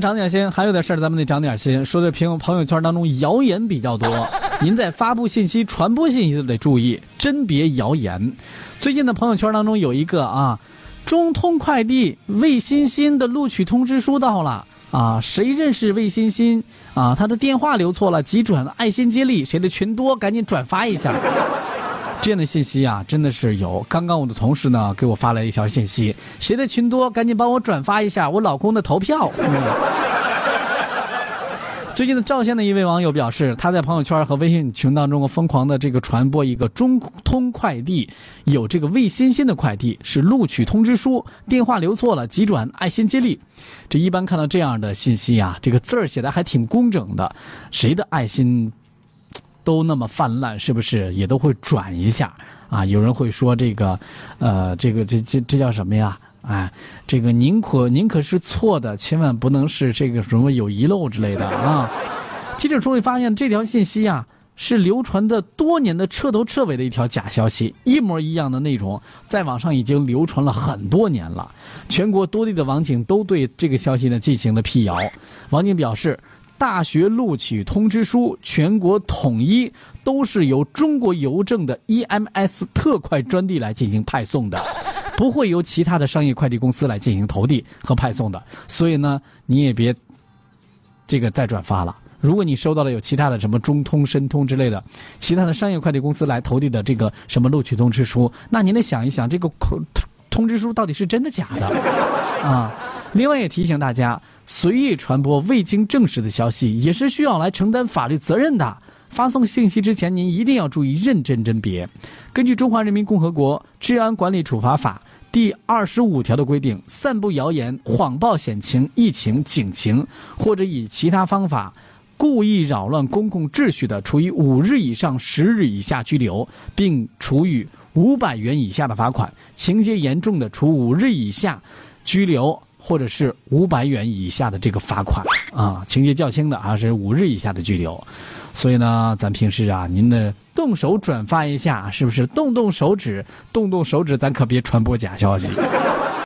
长点心，还有点事儿，咱们得长点心。说的朋友朋友圈当中谣言比较多，您在发布信息、传播信息都得注意，甄别谣言。最近的朋友圈当中有一个啊，中通快递魏欣欣的录取通知书到了啊，谁认识魏欣欣啊？他的电话留错了，急转爱心接力，谁的群多赶紧转发一下。这样的信息啊，真的是有。刚刚我的同事呢给我发了一条信息，谁的群多，赶紧帮我转发一下我老公的投票。最近的赵县的一位网友表示，他在朋友圈和微信群当中疯狂的这个传播一个中通快递有这个魏欣欣的快递是录取通知书，电话留错了，急转爱心接力。这一般看到这样的信息啊，这个字儿写的还挺工整的，谁的爱心？都那么泛滥，是不是也都会转一下啊？有人会说这个，呃，这个这这这叫什么呀？哎，这个宁可宁可是错的，千万不能是这个什么有遗漏之类的啊！记者处理发现，这条信息啊是流传的多年的彻头彻尾的一条假消息，一模一样的内容在网上已经流传了很多年了。全国多地的网警都对这个消息呢进行了辟谣。网警表示。大学录取通知书全国统一都是由中国邮政的 EMS 特快专递来进行派送的，不会由其他的商业快递公司来进行投递和派送的。所以呢，你也别这个再转发了。如果你收到了有其他的什么中通、申通之类的其他的商业快递公司来投递的这个什么录取通知书，那您得想一想，这个通知书到底是真的假的啊？另外也提醒大家。随意传播未经证实的消息，也是需要来承担法律责任的。发送信息之前，您一定要注意认真甄别。根据《中华人民共和国治安管理处罚法》第二十五条的规定，散布谣言、谎报险情、疫情、警情，或者以其他方法故意扰乱公共秩序的，处以五日以上十日以下拘留，并处以五百元以下的罚款；情节严重的，处五日以下拘留。或者是五百元以下的这个罚款啊，情节较轻的啊是五日以下的拘留。所以呢，咱平时啊，您呢动手转发一下，是不是动动手指，动动手指，咱可别传播假消息。